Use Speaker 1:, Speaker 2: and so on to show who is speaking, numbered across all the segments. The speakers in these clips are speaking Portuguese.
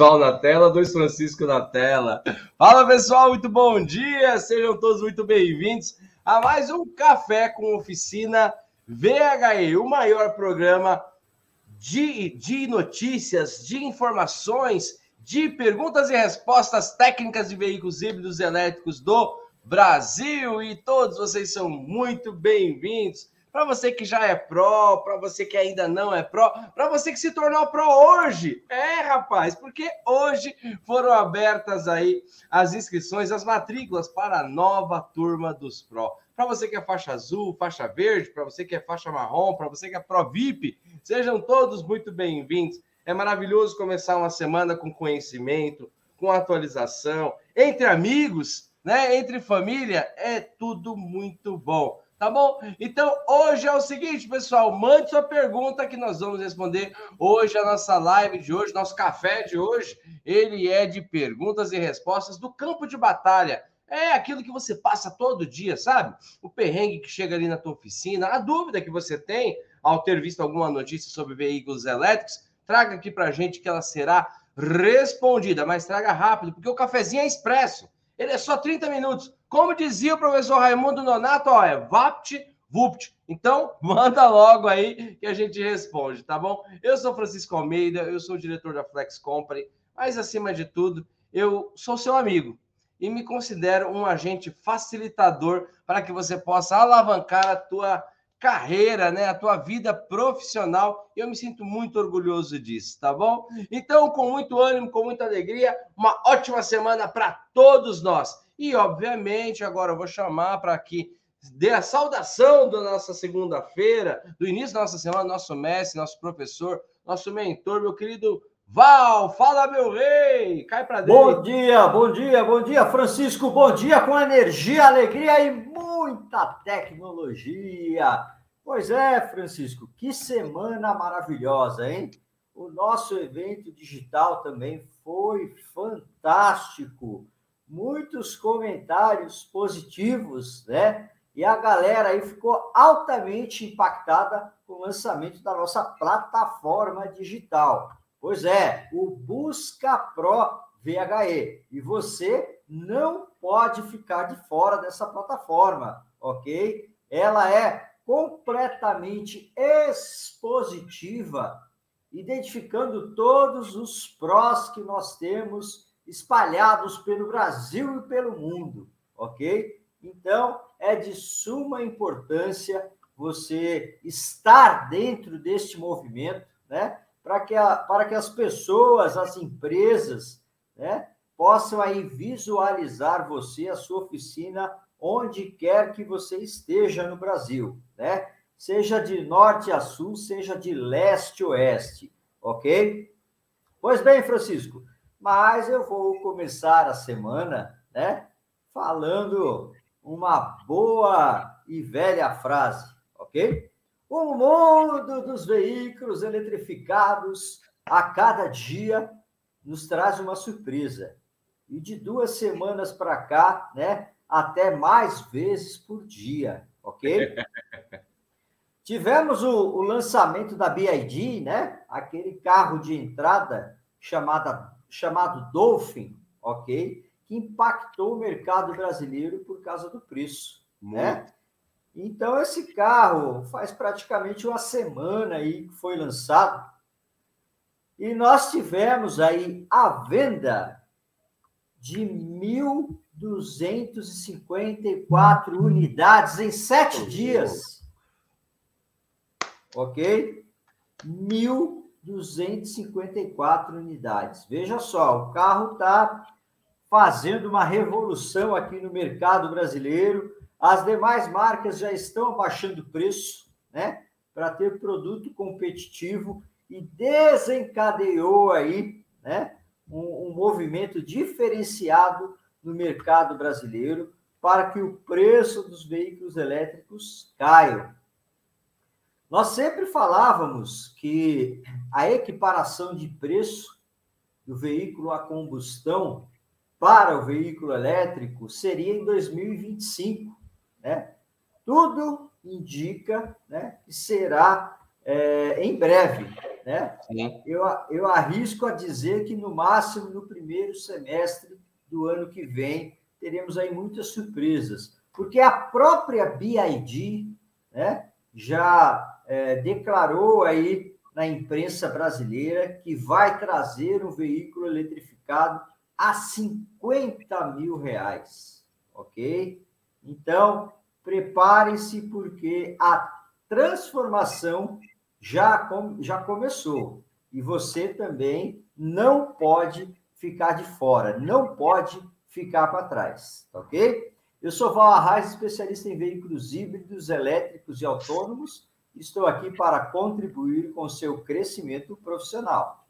Speaker 1: Val na tela, dois Francisco na tela. Fala pessoal, muito bom dia, sejam todos muito bem-vindos a mais um Café com Oficina VHE, o maior programa de, de notícias, de informações, de perguntas e respostas técnicas de veículos híbridos elétricos do Brasil. E todos vocês são muito bem-vindos para você que já é pró, para você que ainda não é pró, para você que se tornou pró hoje. É, rapaz, porque hoje foram abertas aí as inscrições, as matrículas para a nova turma dos pró. Para você que é faixa azul, faixa verde, para você que é faixa marrom, para você que é pró VIP, sejam todos muito bem-vindos. É maravilhoso começar uma semana com conhecimento, com atualização, entre amigos, né? Entre família, é tudo muito bom tá bom? Então, hoje é o seguinte, pessoal, mande sua pergunta que nós vamos responder hoje a nossa live de hoje, nosso café de hoje, ele é de perguntas e respostas do campo de batalha. É aquilo que você passa todo dia, sabe? O perrengue que chega ali na tua oficina, a dúvida que você tem ao ter visto alguma notícia sobre veículos elétricos, traga aqui pra gente que ela será respondida, mas traga rápido, porque o cafezinho é expresso. Ele é só 30 minutos. Como dizia o professor Raimundo Nonato, ó, é vapt, vupt. Então, manda logo aí que a gente responde, tá bom? Eu sou Francisco Almeida, eu sou diretor da Flex Company, mas acima de tudo, eu sou seu amigo e me considero um agente facilitador para que você possa alavancar a tua carreira, né, a tua vida profissional. Eu me sinto muito orgulhoso disso, tá bom? Então, com muito ânimo, com muita alegria, uma ótima semana para todos nós. E, obviamente, agora eu vou chamar para que dê a saudação da nossa segunda-feira, do início da nossa semana, nosso mestre, nosso professor, nosso mentor, meu querido Val, fala meu rei, cai para dentro.
Speaker 2: Bom dia, bom dia, bom dia, Francisco, bom dia com energia, alegria e muita tecnologia. Pois é, Francisco, que semana maravilhosa, hein? O nosso evento digital também foi fantástico. Muitos comentários positivos, né? E a galera aí ficou altamente impactada com o lançamento da nossa plataforma digital. Pois é, o Busca Pro VHE. E você não pode ficar de fora dessa plataforma, ok? Ela é completamente expositiva, identificando todos os prós que nós temos espalhados pelo Brasil e pelo mundo, ok? Então, é de suma importância você estar dentro deste movimento, né? para que, a, para que as pessoas, as empresas, né, possam aí visualizar você, a sua oficina, onde quer que você esteja no Brasil, né? Seja de norte a sul, seja de leste a oeste, ok? Pois bem, Francisco, mas eu vou começar a semana, né, falando uma boa e velha frase, ok? O mundo dos veículos eletrificados a cada dia nos traz uma surpresa. E de duas semanas para cá, né, até mais vezes por dia, ok? Tivemos o, o, lançamento da BID, né? Aquele carro de entrada chamada, chamado Dolphin, ok? Que impactou o mercado brasileiro por causa do preço, né? Muito. né? Então, esse carro faz praticamente uma semana aí que foi lançado. E nós tivemos aí a venda de 1.254 unidades em sete dias. Ok? 1.254 unidades. Veja só, o carro está fazendo uma revolução aqui no mercado brasileiro as demais marcas já estão abaixando preço, né? Para ter produto competitivo e desencadeou aí, né? Um, um movimento diferenciado no mercado brasileiro para que o preço dos veículos elétricos caia. Nós sempre falávamos que a equiparação de preço do veículo a combustão para o veículo elétrico seria em 2025. Né? Tudo indica né, que será é, em breve. né? Eu, eu arrisco a dizer que no máximo no primeiro semestre do ano que vem teremos aí muitas surpresas, porque a própria BID, né, já é, declarou aí na imprensa brasileira que vai trazer um veículo eletrificado a 50 mil reais, ok? Então, preparem-se porque a transformação já, já começou. E você também não pode ficar de fora, não pode ficar para trás, tá ok? Eu sou Val Arraes, especialista em veículos híbridos, elétricos e autônomos. Estou aqui para contribuir com seu crescimento profissional.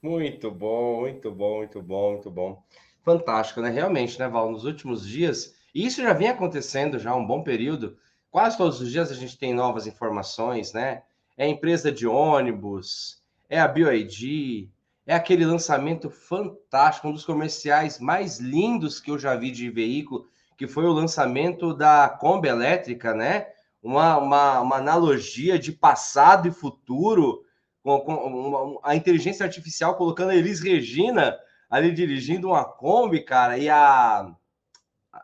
Speaker 1: Muito bom, muito bom, muito bom, muito bom. Fantástico, né? Realmente, né, Val? Nos últimos dias, e isso já vinha acontecendo já há um bom período, quase todos os dias a gente tem novas informações, né? É a empresa de ônibus, é a BioID, é aquele lançamento fantástico, um dos comerciais mais lindos que eu já vi de veículo, que foi o lançamento da Kombi elétrica, né? Uma, uma, uma analogia de passado e futuro, com, com uma, a inteligência artificial colocando a Elis Regina ali dirigindo uma Kombi, cara, e a,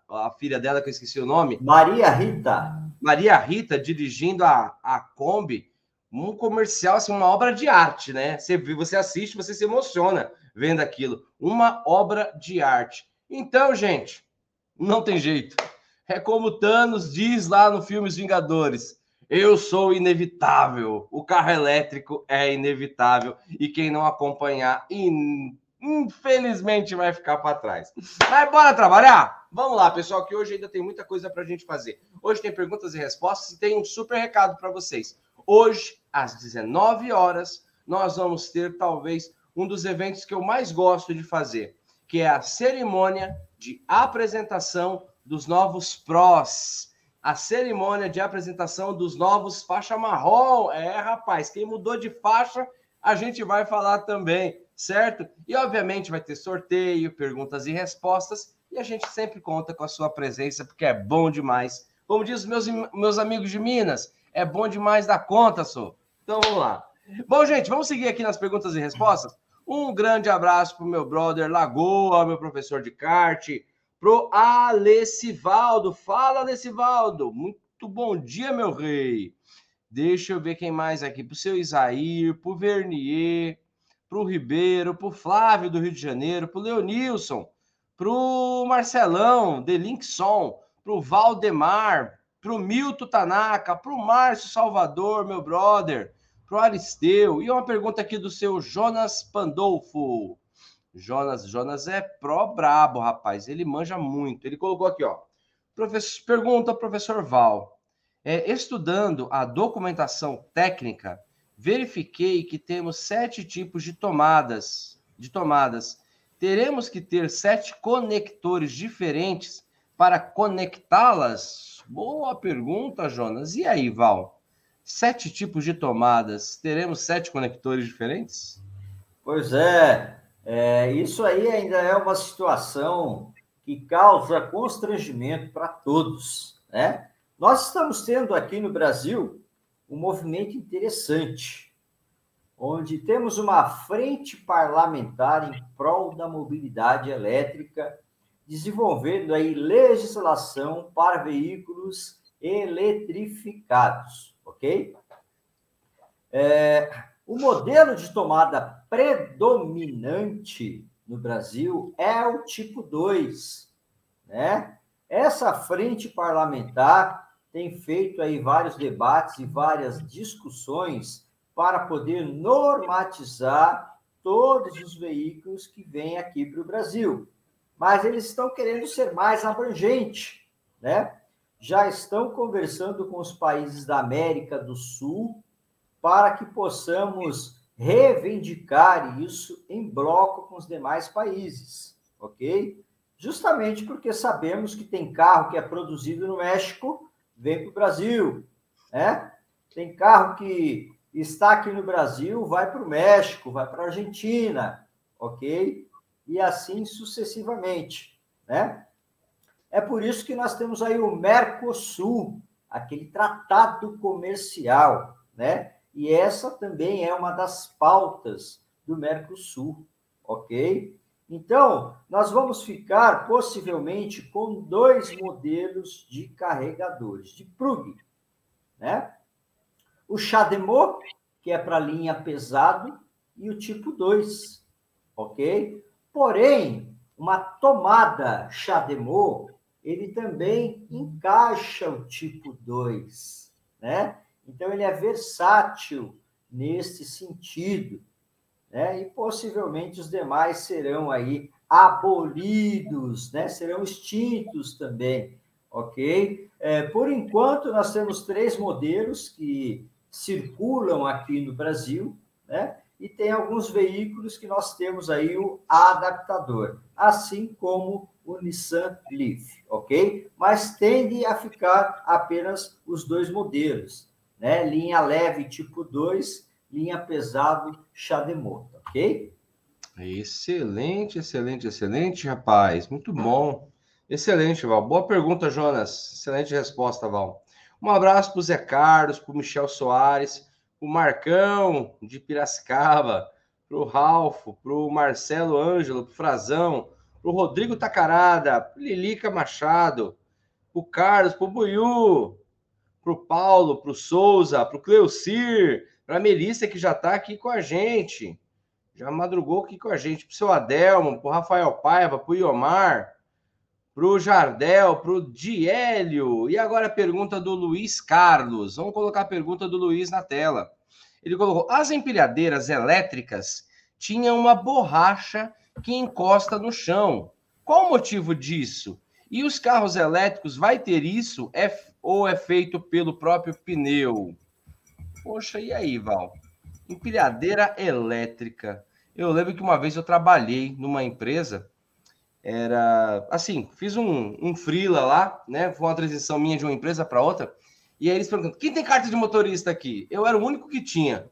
Speaker 1: a filha dela, que eu esqueci o nome.
Speaker 2: Maria Rita.
Speaker 1: Maria Rita dirigindo a, a Kombi, um comercial, assim, uma obra de arte, né? Você, você assiste, você se emociona vendo aquilo. Uma obra de arte. Então, gente, não tem jeito. É como Thanos diz lá no filme Os Vingadores. Eu sou inevitável. O carro elétrico é inevitável. E quem não acompanhar, in... infelizmente, vai ficar para trás. Mas bora trabalhar? Vamos lá, pessoal, que hoje ainda tem muita coisa para a gente fazer. Hoje tem perguntas e respostas e tem um super recado para vocês. Hoje, às 19 horas, nós vamos ter talvez um dos eventos que eu mais gosto de fazer, que é a cerimônia de apresentação dos novos prós. A cerimônia de apresentação dos novos faixa marrom. É, rapaz, quem mudou de faixa, a gente vai falar também, certo? E obviamente vai ter sorteio, perguntas e respostas, e a gente sempre conta com a sua presença, porque é bom demais. Como diz meus, meus amigos de Minas, é bom demais da conta, sou. Então vamos lá. Bom, gente, vamos seguir aqui nas perguntas e respostas. Um grande abraço para o meu brother Lagoa, meu professor de kart, pro Alessivaldo. Fala, Alessivaldo. Muito bom dia, meu rei. Deixa eu ver quem mais aqui. Pro seu Isair, pro Vernier, pro Ribeiro, pro Flávio do Rio de Janeiro, pro Leonilson, pro Marcelão, Delinkson, pro Valdemar, pro Milton Tanaka, pro Márcio Salvador, meu brother pro Aristeu. E uma pergunta aqui do seu Jonas Pandolfo. Jonas, Jonas é pró brabo, rapaz. Ele manja muito. Ele colocou aqui, ó. Professor, pergunta professor Val. É, estudando a documentação técnica, verifiquei que temos sete tipos de tomadas. De tomadas. Teremos que ter sete conectores diferentes para conectá-las? Boa pergunta, Jonas. E aí, Val? sete tipos de tomadas, teremos sete conectores diferentes?
Speaker 2: Pois é, é isso aí ainda é uma situação que causa constrangimento para todos, né? Nós estamos tendo aqui no Brasil um movimento interessante, onde temos uma frente parlamentar em prol da mobilidade elétrica, desenvolvendo aí legislação para veículos eletrificados ok? É, o modelo de tomada predominante no Brasil é o tipo 2, né? Essa frente parlamentar tem feito aí vários debates e várias discussões para poder normatizar todos os veículos que vêm aqui para o Brasil. Mas eles estão querendo ser mais abrangente, né? já estão conversando com os países da América do Sul para que possamos reivindicar isso em bloco com os demais países, ok? Justamente porque sabemos que tem carro que é produzido no México, vem para o Brasil, né? Tem carro que está aqui no Brasil, vai para o México, vai para a Argentina, ok? E assim sucessivamente, né? É por isso que nós temos aí o Mercosul, aquele tratado comercial, né? E essa também é uma das pautas do Mercosul, ok? Então, nós vamos ficar possivelmente com dois modelos de carregadores, de plug, né? O CHAdeMO, que é para linha pesado, e o tipo 2, ok? Porém, uma tomada CHAdeMO, ele também encaixa o tipo 2, né? Então, ele é versátil nesse sentido né? E possivelmente os demais serão aí abolidos, né? Serão extintos também, ok? É, por enquanto, nós temos três modelos que circulam aqui no Brasil, né? E tem alguns veículos que nós temos aí o adaptador, assim como o Nissan Leaf, ok? Mas tende a ficar apenas os dois modelos, né? Linha leve tipo 2 linha pesado, chá de mota, ok?
Speaker 1: Excelente, excelente, excelente, rapaz. Muito bom. Excelente, Val. Boa pergunta, Jonas. Excelente resposta, Val. Um abraço para o Zé Carlos, para o Michel Soares, para o Marcão de Piracicaba, para o Ralfo, para o Marcelo Ângelo, para o Frazão, para o Rodrigo Tacarada, para Lilica Machado, para o Carlos, para o Buiu, para o Paulo, para o Souza, para o Cleucir, para a Melissa, que já está aqui com a gente, já madrugou aqui com a gente, para o seu Adelmo, para o Rafael Paiva, para o Iomar, para o Jardel, para o Diélio. E agora a pergunta do Luiz Carlos. Vamos colocar a pergunta do Luiz na tela. Ele colocou: as empilhadeiras elétricas tinham uma borracha que encosta no chão. Qual o motivo disso? E os carros elétricos vai ter isso é, ou é feito pelo próprio pneu? Poxa, e aí, Val? Empilhadeira elétrica. Eu lembro que uma vez eu trabalhei numa empresa, era assim, fiz um, um freela lá, né? Foi uma transição minha de uma empresa para outra. E aí eles perguntam: quem tem carta de motorista aqui? Eu era o único que tinha.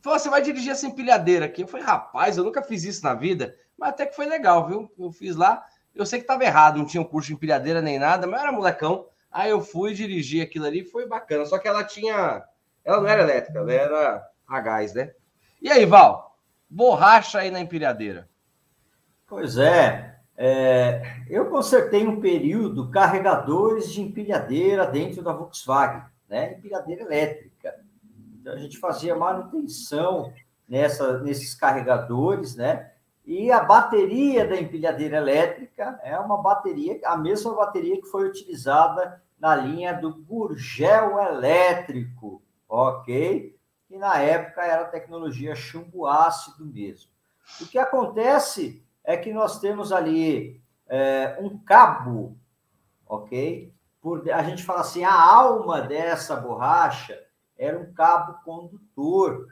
Speaker 1: Falou: você vai dirigir essa empilhadeira aqui? Eu falei: rapaz, eu nunca fiz isso na vida, mas até que foi legal, viu? Eu fiz lá. Eu sei que estava errado, não tinha um curso de empilhadeira nem nada, mas era molecão. Aí eu fui dirigir aquilo ali, foi bacana. Só que ela tinha ela não era elétrica, ela era a gás, né? E aí, Val? Borracha aí na empilhadeira.
Speaker 2: Pois é, é, eu consertei um período carregadores de empilhadeira dentro da Volkswagen, né? Empilhadeira elétrica. Então a gente fazia manutenção nessa, nesses carregadores, né? E a bateria da empilhadeira elétrica é uma bateria, a mesma bateria que foi utilizada na linha do Gurgel elétrico, ok? E na época era tecnologia chumbo ácido mesmo. O que acontece é que nós temos ali é, um cabo, ok? Por, a gente fala assim, a alma dessa borracha era um cabo condutor,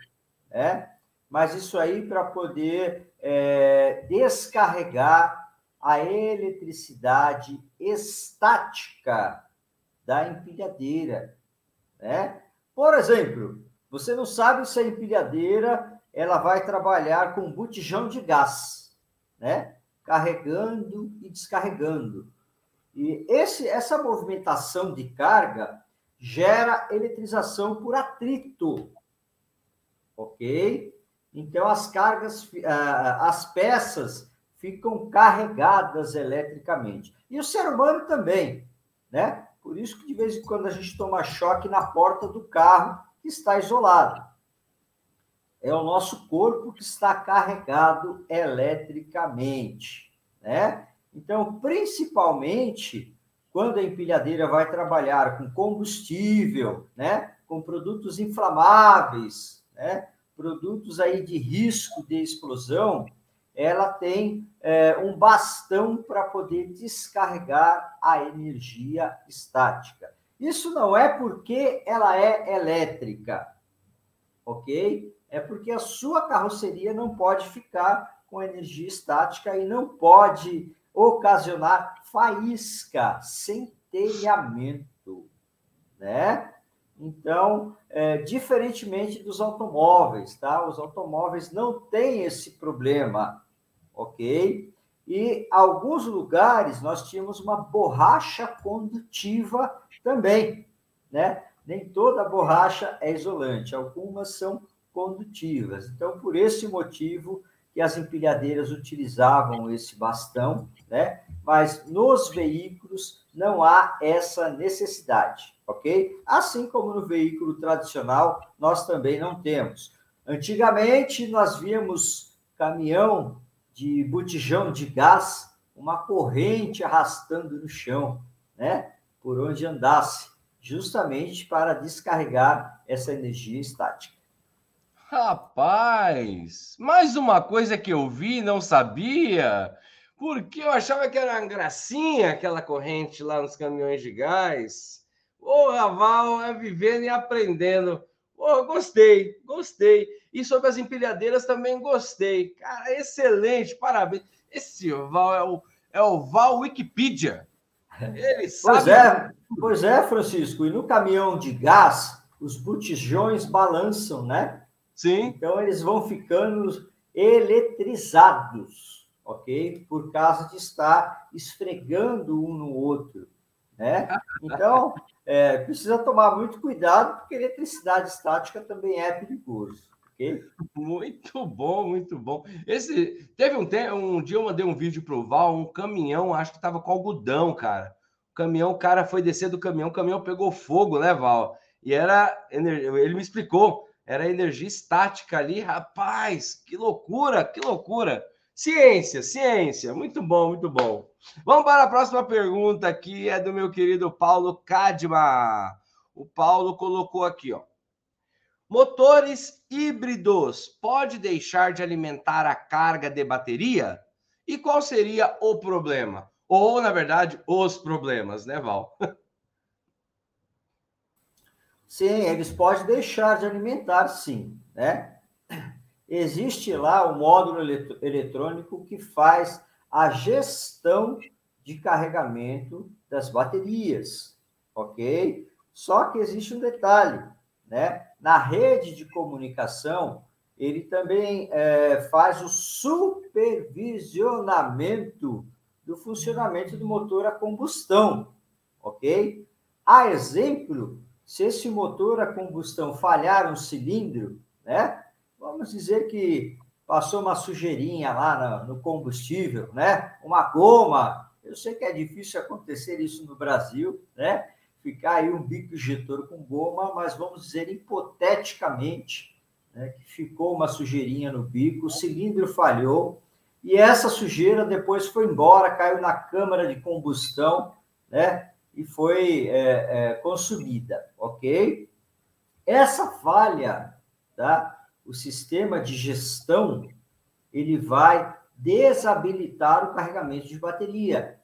Speaker 2: né? Mas isso aí para poder é, descarregar a eletricidade estática da empilhadeira, né? Por exemplo, você não sabe se a empilhadeira ela vai trabalhar com botijão de gás, né? Carregando e descarregando. E esse, essa movimentação de carga gera eletrização por atrito, ok? Então as cargas, ah, as peças ficam carregadas eletricamente. E o ser humano também, né? Por isso que de vez em quando a gente toma choque na porta do carro que está isolado. É o nosso corpo que está carregado eletricamente, né? Então, principalmente quando a empilhadeira vai trabalhar com combustível, né? Com produtos inflamáveis, né? Produtos aí de risco de explosão, ela tem é, um bastão para poder descarregar a energia estática. Isso não é porque ela é elétrica, ok? É porque a sua carroceria não pode ficar com energia estática e não pode ocasionar faísca, centelhamento, né? Então, é, diferentemente dos automóveis, tá? Os automóveis não têm esse problema ok? E alguns lugares nós tínhamos uma borracha condutiva também, né? nem toda borracha é isolante, algumas são condutivas. Então, por esse motivo que as empilhadeiras utilizavam esse bastão, né? Mas nos veículos não há essa necessidade, ok? Assim como no veículo tradicional, nós também não temos. Antigamente, nós víamos caminhão de botijão de gás, uma corrente arrastando no chão, né? Por onde andasse, justamente para descarregar essa energia estática.
Speaker 1: Rapaz, mais uma coisa que eu vi e não sabia, porque eu achava que era uma gracinha aquela corrente lá nos caminhões de gás. Ô, Raval, é vivendo e aprendendo. Pô, gostei, gostei. E sobre as empilhadeiras também gostei. Cara, excelente, parabéns. Esse Val é o, é o Val Wikipedia.
Speaker 2: Ele sabe. Pois é, pois é, Francisco. E no caminhão de gás, os botijões balançam, né?
Speaker 1: Sim.
Speaker 2: Então eles vão ficando eletrizados, ok? Por causa de estar esfregando um no outro, né? Então é, precisa tomar muito cuidado, porque eletricidade estática também é perigoso. Okay?
Speaker 1: Muito bom, muito bom. Esse teve um tempo, um dia eu mandei um vídeo pro Val, um caminhão, acho que tava com algodão, cara. O caminhão, o cara foi descer do caminhão, o caminhão pegou fogo, né, Val? E era, ele me explicou, era energia estática ali, rapaz, que loucura, que loucura. Ciência, ciência, muito bom, muito bom. Vamos para a próxima pergunta aqui, é do meu querido Paulo Cadma. O Paulo colocou aqui, ó. Motores híbridos pode deixar de alimentar a carga de bateria? E qual seria o problema? Ou, na verdade, os problemas, né, Val?
Speaker 2: Sim, eles podem deixar de alimentar, sim, né? Existe lá o módulo eletrônico que faz a gestão de carregamento das baterias, ok? Só que existe um detalhe, né? Na rede de comunicação, ele também é, faz o supervisionamento do funcionamento do motor a combustão, ok? A exemplo, se esse motor a combustão falhar um cilindro, né? Vamos dizer que passou uma sujeirinha lá no, combustível, né? Uma goma. Eu sei que é difícil acontecer isso no Brasil, né? Ficar aí um bico injetor com goma, mas vamos dizer hipoteticamente né, que ficou uma sujeirinha no bico, o cilindro falhou e essa sujeira depois foi embora, caiu na câmara de combustão, né? E foi é, é, consumida, ok? Essa falha, tá? O sistema de gestão ele vai desabilitar o carregamento de bateria,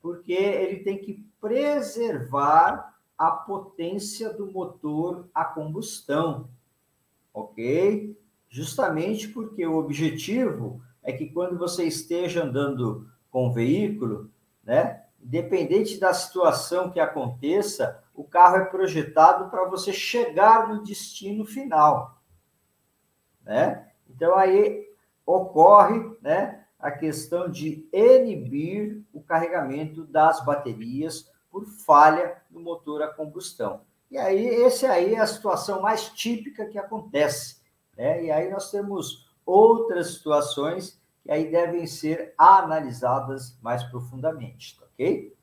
Speaker 2: porque ele tem que preservar a potência do motor a combustão, ok? Justamente porque o objetivo é que quando você esteja andando com o veículo, né, independente da situação que aconteça, o carro é projetado para você chegar no destino final né? Então aí ocorre, né, a questão de inibir o carregamento das baterias por falha no motor a combustão. E aí esse aí é a situação mais típica que acontece, né? E aí nós temos outras situações que aí devem ser analisadas mais profundamente, tá ok?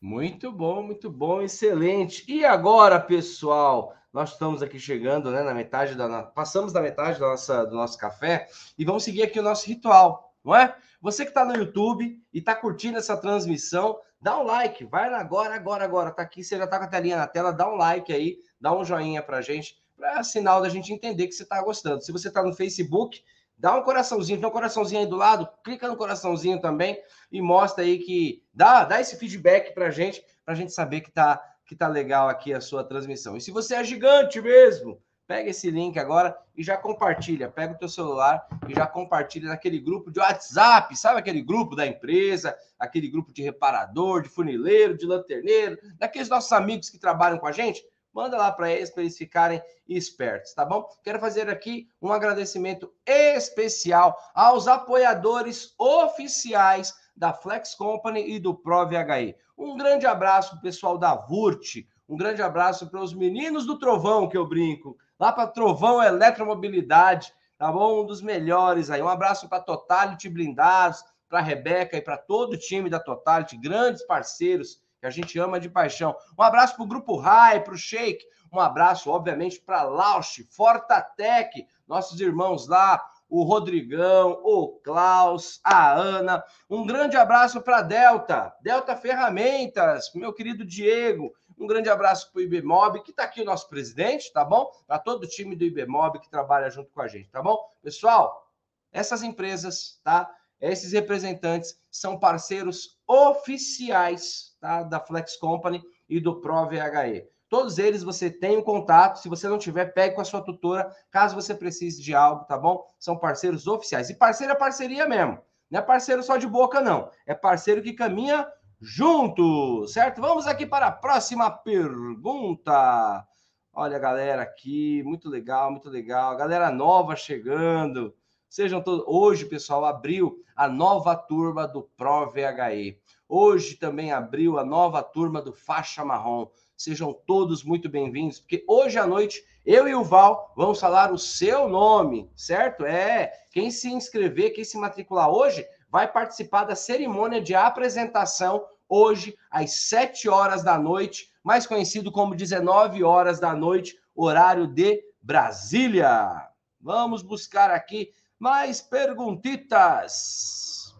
Speaker 1: Muito bom, muito bom, excelente. E agora, pessoal, nós estamos aqui chegando, né, na metade da passamos da metade da nossa, do nosso café e vamos seguir aqui o nosso ritual, não é? Você que está no YouTube e está curtindo essa transmissão, dá um like, vai agora, agora, agora, tá aqui, você já está com a telinha na tela, dá um like aí, dá um joinha para gente, para sinal da gente entender que você está gostando. Se você está no Facebook, dá um coraçãozinho, tem um coraçãozinho aí do lado, clica no coraçãozinho também e mostra aí que dá, dá esse feedback para gente, para gente saber que está que tá legal aqui a sua transmissão. E se você é gigante mesmo, pega esse link agora e já compartilha. Pega o teu celular e já compartilha naquele grupo de WhatsApp, sabe aquele grupo da empresa, aquele grupo de reparador, de funileiro, de lanterneiro, daqueles nossos amigos que trabalham com a gente. Manda lá para eles, para eles ficarem espertos, tá bom? Quero fazer aqui um agradecimento especial aos apoiadores oficiais da Flex Company e do ProVHI. Um grande abraço pessoal da VURT, Um grande abraço para os meninos do Trovão, que eu brinco. Lá para Trovão Eletromobilidade, tá bom? Um dos melhores aí. Um abraço para Totality Blindados, para a Rebeca e para todo o time da Totality, grandes parceiros que a gente ama de paixão. Um abraço para o Grupo Rai, para o Shake. Um abraço, obviamente, para Lausch, Fortatec, nossos irmãos lá, o Rodrigão, o Klaus, a Ana. Um grande abraço para Delta, Delta Ferramentas, meu querido Diego. Um grande abraço para o IBMOB, que está aqui o nosso presidente, tá bom? Para todo o time do IBMOB que trabalha junto com a gente, tá bom? Pessoal, essas empresas, tá? Esses representantes são parceiros oficiais tá? da Flex Company e do ProVHE. Todos eles você tem um contato. Se você não tiver, pegue com a sua tutora, caso você precise de algo, tá bom? São parceiros oficiais. E parceiro é parceria mesmo. Não é parceiro só de boca, não. É parceiro que caminha junto, certo? Vamos aqui para a próxima pergunta. Olha a galera aqui, muito legal, muito legal. Galera nova chegando. Sejam todos. Hoje, pessoal, abriu a nova turma do Pro VHE. Hoje também abriu a nova turma do Faixa Marrom. Sejam todos muito bem-vindos, porque hoje à noite eu e o Val vamos falar o seu nome, certo? É, quem se inscrever, quem se matricular hoje, vai participar da cerimônia de apresentação hoje às 7 horas da noite, mais conhecido como 19 horas da noite, horário de Brasília. Vamos buscar aqui mais perguntitas.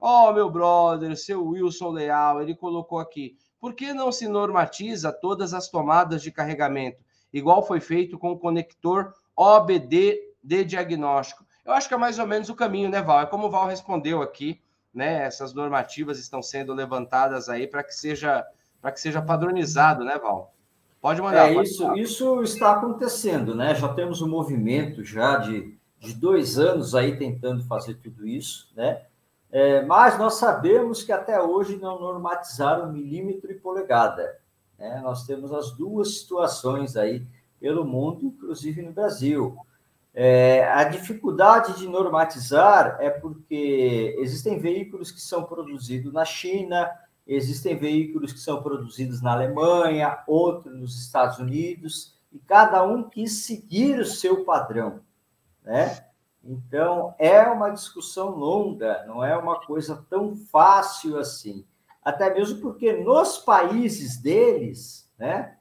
Speaker 1: Ó, oh, meu brother, seu Wilson Leal, ele colocou aqui. Por que não se normatiza todas as tomadas de carregamento, igual foi feito com o conector OBD de diagnóstico? Eu acho que é mais ou menos o caminho, né, Val? É como o Val respondeu aqui, né? Essas normativas estão sendo levantadas aí para que seja para que seja padronizado, né, Val?
Speaker 2: Pode mandar. É, pode isso, isso está acontecendo, né? Já temos um movimento já de, de dois anos aí tentando fazer tudo isso, né? É, mas nós sabemos que até hoje não normatizaram milímetro e polegada. Né? Nós temos as duas situações aí pelo mundo, inclusive no Brasil. É, a dificuldade de normatizar é porque existem veículos que são produzidos na China, existem veículos que são produzidos na Alemanha, outros nos Estados Unidos, e cada um quis seguir o seu padrão, né? Então, é uma discussão longa, não é uma coisa tão fácil assim. Até mesmo porque nos países deles, né,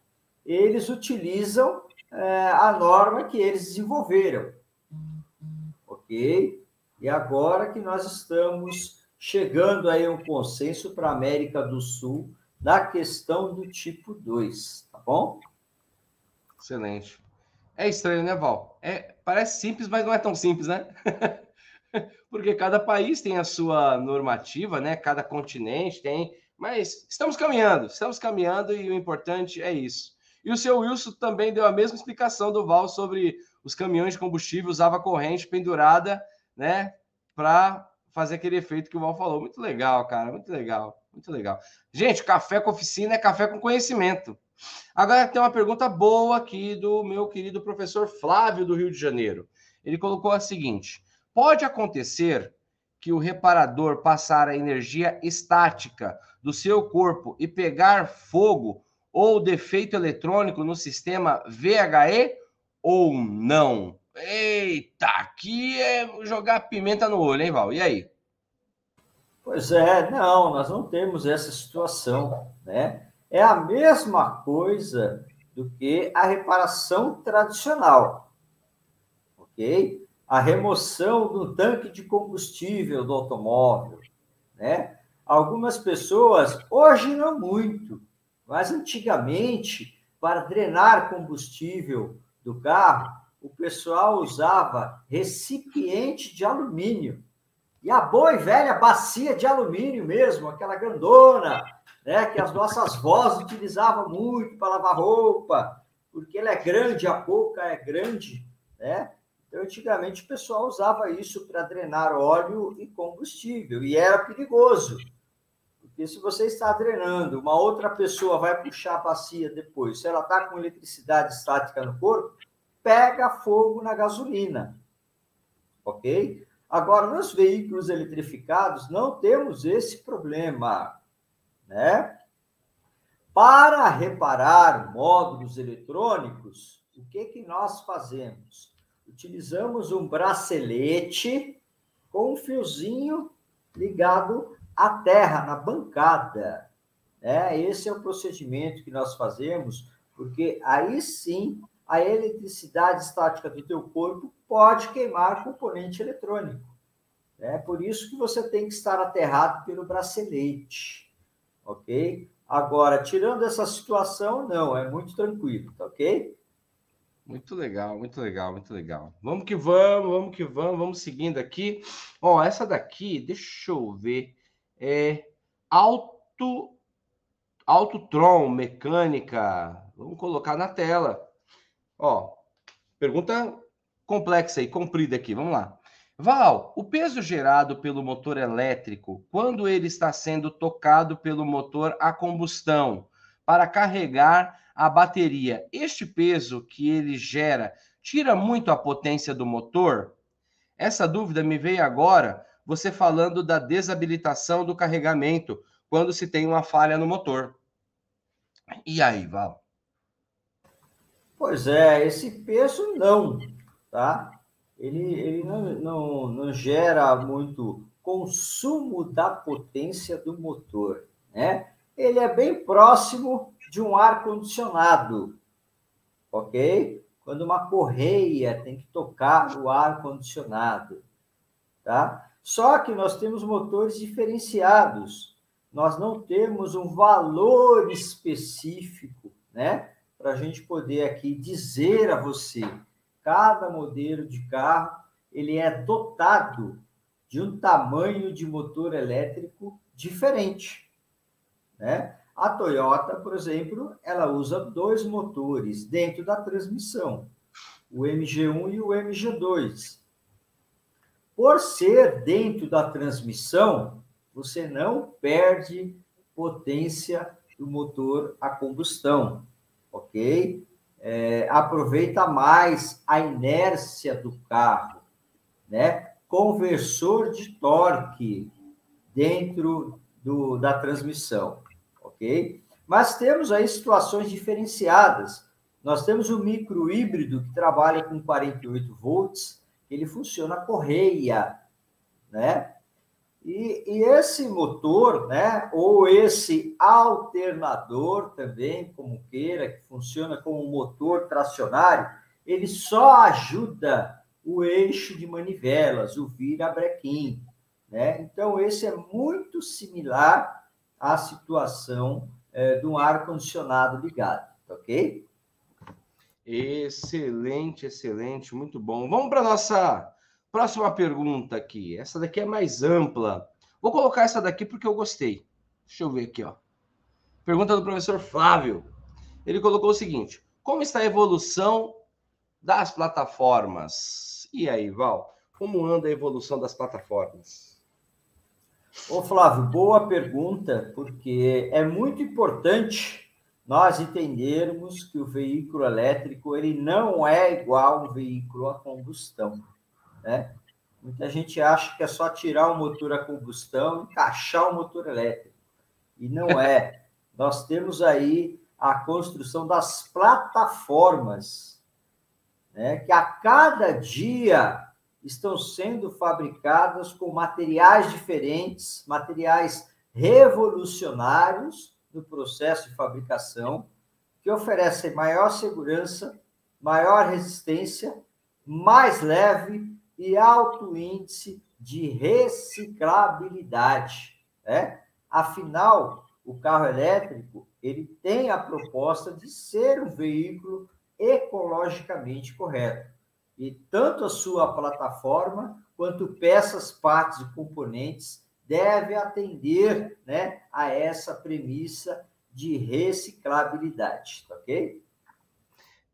Speaker 2: eles utilizam é, a norma que eles desenvolveram. Ok? E agora que nós estamos chegando aí a um consenso para a América do Sul da questão do tipo 2, tá bom?
Speaker 1: Excelente. É estranho, né, Val? É, parece simples, mas não é tão simples, né? Porque cada país tem a sua normativa, né? Cada continente tem. Mas estamos caminhando, estamos caminhando e o importante é isso. E o seu Wilson também deu a mesma explicação do Val sobre os caminhões de combustível, usava corrente pendurada, né? Para fazer aquele efeito que o Val falou. Muito legal, cara, muito legal, muito legal. Gente, café com oficina é café com conhecimento. Agora tem uma pergunta boa aqui do meu querido professor Flávio do Rio de Janeiro. Ele colocou a seguinte: pode acontecer que o reparador passar a energia estática do seu corpo e pegar fogo ou defeito eletrônico no sistema VHE ou não? Eita, aqui é jogar pimenta no olho, hein, Val? E aí?
Speaker 2: Pois é, não, nós não temos essa situação, né? É a mesma coisa do que a reparação tradicional, ok? A remoção do tanque de combustível do automóvel, né? Algumas pessoas, hoje não muito, mas antigamente, para drenar combustível do carro, o pessoal usava recipiente de alumínio. E a boa e velha bacia de alumínio mesmo, aquela grandona, né, que as nossas vós utilizavam muito para lavar roupa, porque ela é grande, a boca é grande, né? Então, antigamente o pessoal usava isso para drenar óleo e combustível, e era perigoso. Porque se você está drenando, uma outra pessoa vai puxar a bacia depois, se ela está com eletricidade estática no corpo, pega fogo na gasolina. Ok? Agora, nos veículos eletrificados, não temos esse problema né? Para reparar módulos eletrônicos, o que, que nós fazemos? Utilizamos um bracelete com um fiozinho ligado à terra, na bancada. É, esse é o procedimento que nós fazemos, porque aí sim a eletricidade estática do teu corpo pode queimar componente eletrônico. É por isso que você tem que estar aterrado pelo bracelete, ok? Agora, tirando essa situação, não, é muito tranquilo, tá ok?
Speaker 1: Muito legal, muito legal, muito legal. Vamos que vamos, vamos que vamos, vamos seguindo aqui. Ó, essa daqui, deixa eu ver, é Auto Autotron mecânica. Vamos colocar na tela. Ó, pergunta complexa e comprida aqui, vamos lá. Val, o peso gerado pelo motor elétrico, quando ele está sendo tocado pelo motor a combustão para carregar a bateria, este peso que ele gera tira muito a potência do motor? Essa dúvida me veio agora, você falando da desabilitação do carregamento quando se tem uma falha no motor. E aí, Val?
Speaker 2: Pois é, esse peso não, tá? Ele, ele não, não, não gera muito consumo da potência do motor, né? Ele é bem próximo de um ar condicionado, ok? Quando uma correia tem que tocar o ar condicionado, tá? Só que nós temos motores diferenciados. Nós não temos um valor específico, né? Para a gente poder aqui dizer a você cada modelo de carro ele é dotado de um tamanho de motor elétrico diferente, né? A Toyota, por exemplo, ela usa dois motores dentro da transmissão, o MG1 e o MG2. Por ser dentro da transmissão, você não perde potência do motor a combustão, ok? É, aproveita mais a inércia do carro, né? Conversor de torque dentro do, da transmissão, ok? Mas temos aí situações diferenciadas. Nós temos o micro híbrido que trabalha com 48 volts, ele funciona correia, né? E, e, esse motor, né, ou esse alternador também, como queira, que funciona como motor tracionário, ele só ajuda o eixo de manivelas, o virabrequim, né? Então, esse é muito similar à situação é, de um ar-condicionado ligado, ok?
Speaker 1: Excelente, excelente, muito bom. Vamos para a nossa Próxima pergunta aqui. Essa daqui é mais ampla. Vou colocar essa daqui porque eu gostei. Deixa eu ver aqui, ó. Pergunta do professor Flávio. Ele colocou o seguinte: Como está a evolução das plataformas? E aí, Val? Como anda a evolução das plataformas?
Speaker 2: Ô, Flávio, boa pergunta, porque é muito importante nós entendermos que o veículo elétrico ele não é igual a um veículo a combustão. Né? Muita gente acha que é só tirar o motor a combustão e encaixar o motor elétrico. E não é. Nós temos aí a construção das plataformas, né, que a cada dia estão sendo fabricadas com materiais diferentes, materiais revolucionários no processo de fabricação, que oferecem maior segurança, maior resistência, mais leve e alto índice de reciclabilidade. Né? Afinal, o carro elétrico ele tem a proposta de ser um veículo ecologicamente correto. E tanto a sua plataforma quanto peças, partes e componentes deve atender né, a essa premissa de reciclabilidade, ok?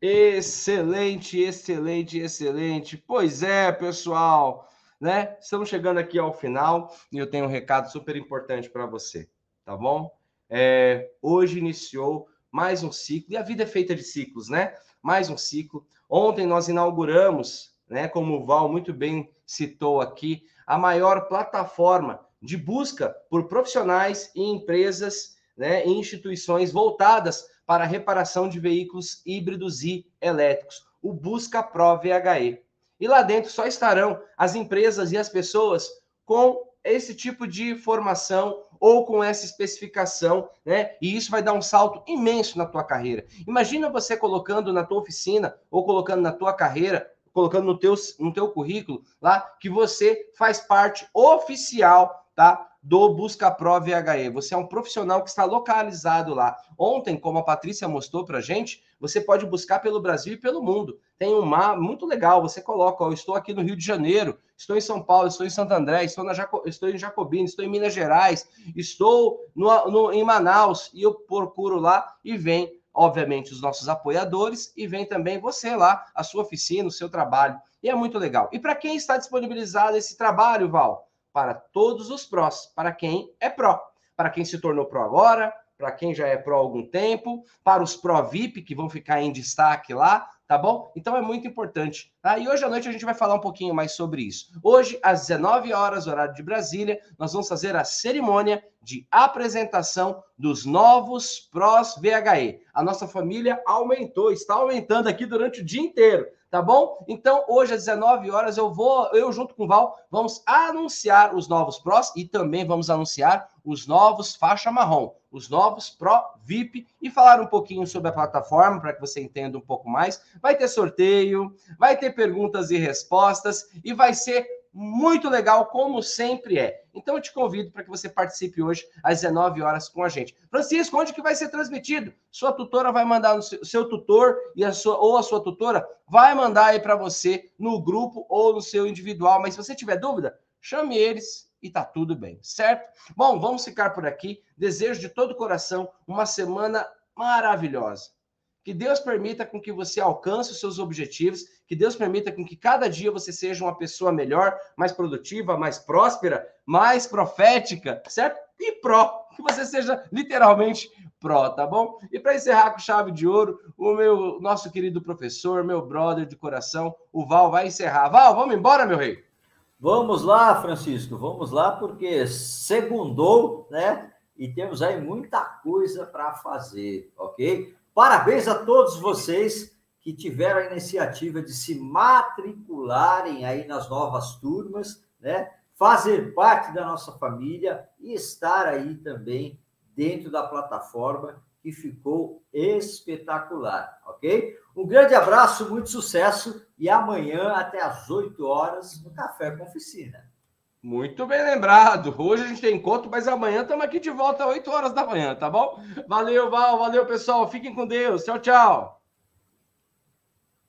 Speaker 1: Excelente, excelente, excelente. Pois é, pessoal, né? Estamos chegando aqui ao final e eu tenho um recado super importante para você, tá bom? É, hoje iniciou mais um ciclo e a vida é feita de ciclos, né? Mais um ciclo. Ontem nós inauguramos, né? Como o Val muito bem citou aqui, a maior plataforma de busca por profissionais e empresas né, em instituições voltadas para reparação de veículos híbridos e elétricos, o Busca Pro VHE. E lá dentro só estarão as empresas e as pessoas com esse tipo de formação ou com essa especificação, né? E isso vai dar um salto imenso na tua carreira. Imagina você colocando na tua oficina ou colocando na tua carreira, colocando no teu, no teu currículo lá que você faz parte oficial, tá? Do Busca Pro VHE. Você é um profissional que está localizado lá. Ontem, como a Patrícia mostrou para gente, você pode buscar pelo Brasil e pelo mundo. Tem um mar muito legal. Você coloca, ó, estou aqui no Rio de Janeiro, estou em São Paulo, estou em Santo André, estou, na Jaco... estou em Jacobina, estou em Minas Gerais, estou no, no, em Manaus e eu procuro lá e vem, obviamente, os nossos apoiadores e vem também você lá, a sua oficina, o seu trabalho. E é muito legal. E para quem está disponibilizado esse trabalho, Val? Para todos os prós, para quem é pró, para quem se tornou pró agora, para quem já é pró há algum tempo, para os pró VIP que vão ficar em destaque lá, tá bom? Então é muito importante. Tá? E hoje à noite a gente vai falar um pouquinho mais sobre isso. Hoje, às 19 horas, horário de Brasília, nós vamos fazer a cerimônia de apresentação dos novos prós VHE. A nossa família aumentou, está aumentando aqui durante o dia inteiro tá bom? Então, hoje às 19 horas eu vou, eu junto com o Val, vamos anunciar os novos Pros e também vamos anunciar os novos faixa marrom, os novos Pro VIP e falar um pouquinho sobre a plataforma para que você entenda um pouco mais. Vai ter sorteio, vai ter perguntas e respostas e vai ser muito legal, como sempre é. Então eu te convido para que você participe hoje às 19 horas com a gente. Francisco, onde que vai ser transmitido? Sua tutora vai mandar no seu, seu tutor e a sua ou a sua tutora vai mandar aí para você no grupo ou no seu individual, mas se você tiver dúvida, chame eles e tá tudo bem, certo? Bom, vamos ficar por aqui. Desejo de todo o coração uma semana maravilhosa. Que Deus permita com que você alcance os seus objetivos, que Deus permita com que cada dia você seja uma pessoa melhor, mais produtiva, mais próspera, mais profética, certo? E pró, que você seja literalmente pró, tá bom? E para encerrar com chave de ouro, o meu nosso querido professor, meu brother de coração, o Val vai encerrar. Val, vamos embora, meu rei.
Speaker 2: Vamos lá, Francisco, vamos lá porque segundou, né? E temos aí muita coisa para fazer, ok? Parabéns a todos vocês que tiveram a iniciativa de se matricularem aí nas novas turmas, né? Fazer parte da nossa família e estar aí também dentro da plataforma que ficou espetacular, ok? Um grande abraço, muito sucesso e amanhã até às 8 horas no Café com Oficina.
Speaker 1: Muito bem lembrado. Hoje a gente tem encontro, mas amanhã estamos aqui de volta às 8 horas da manhã, tá bom? Valeu, Val. Valeu, pessoal. Fiquem com Deus. Tchau, tchau.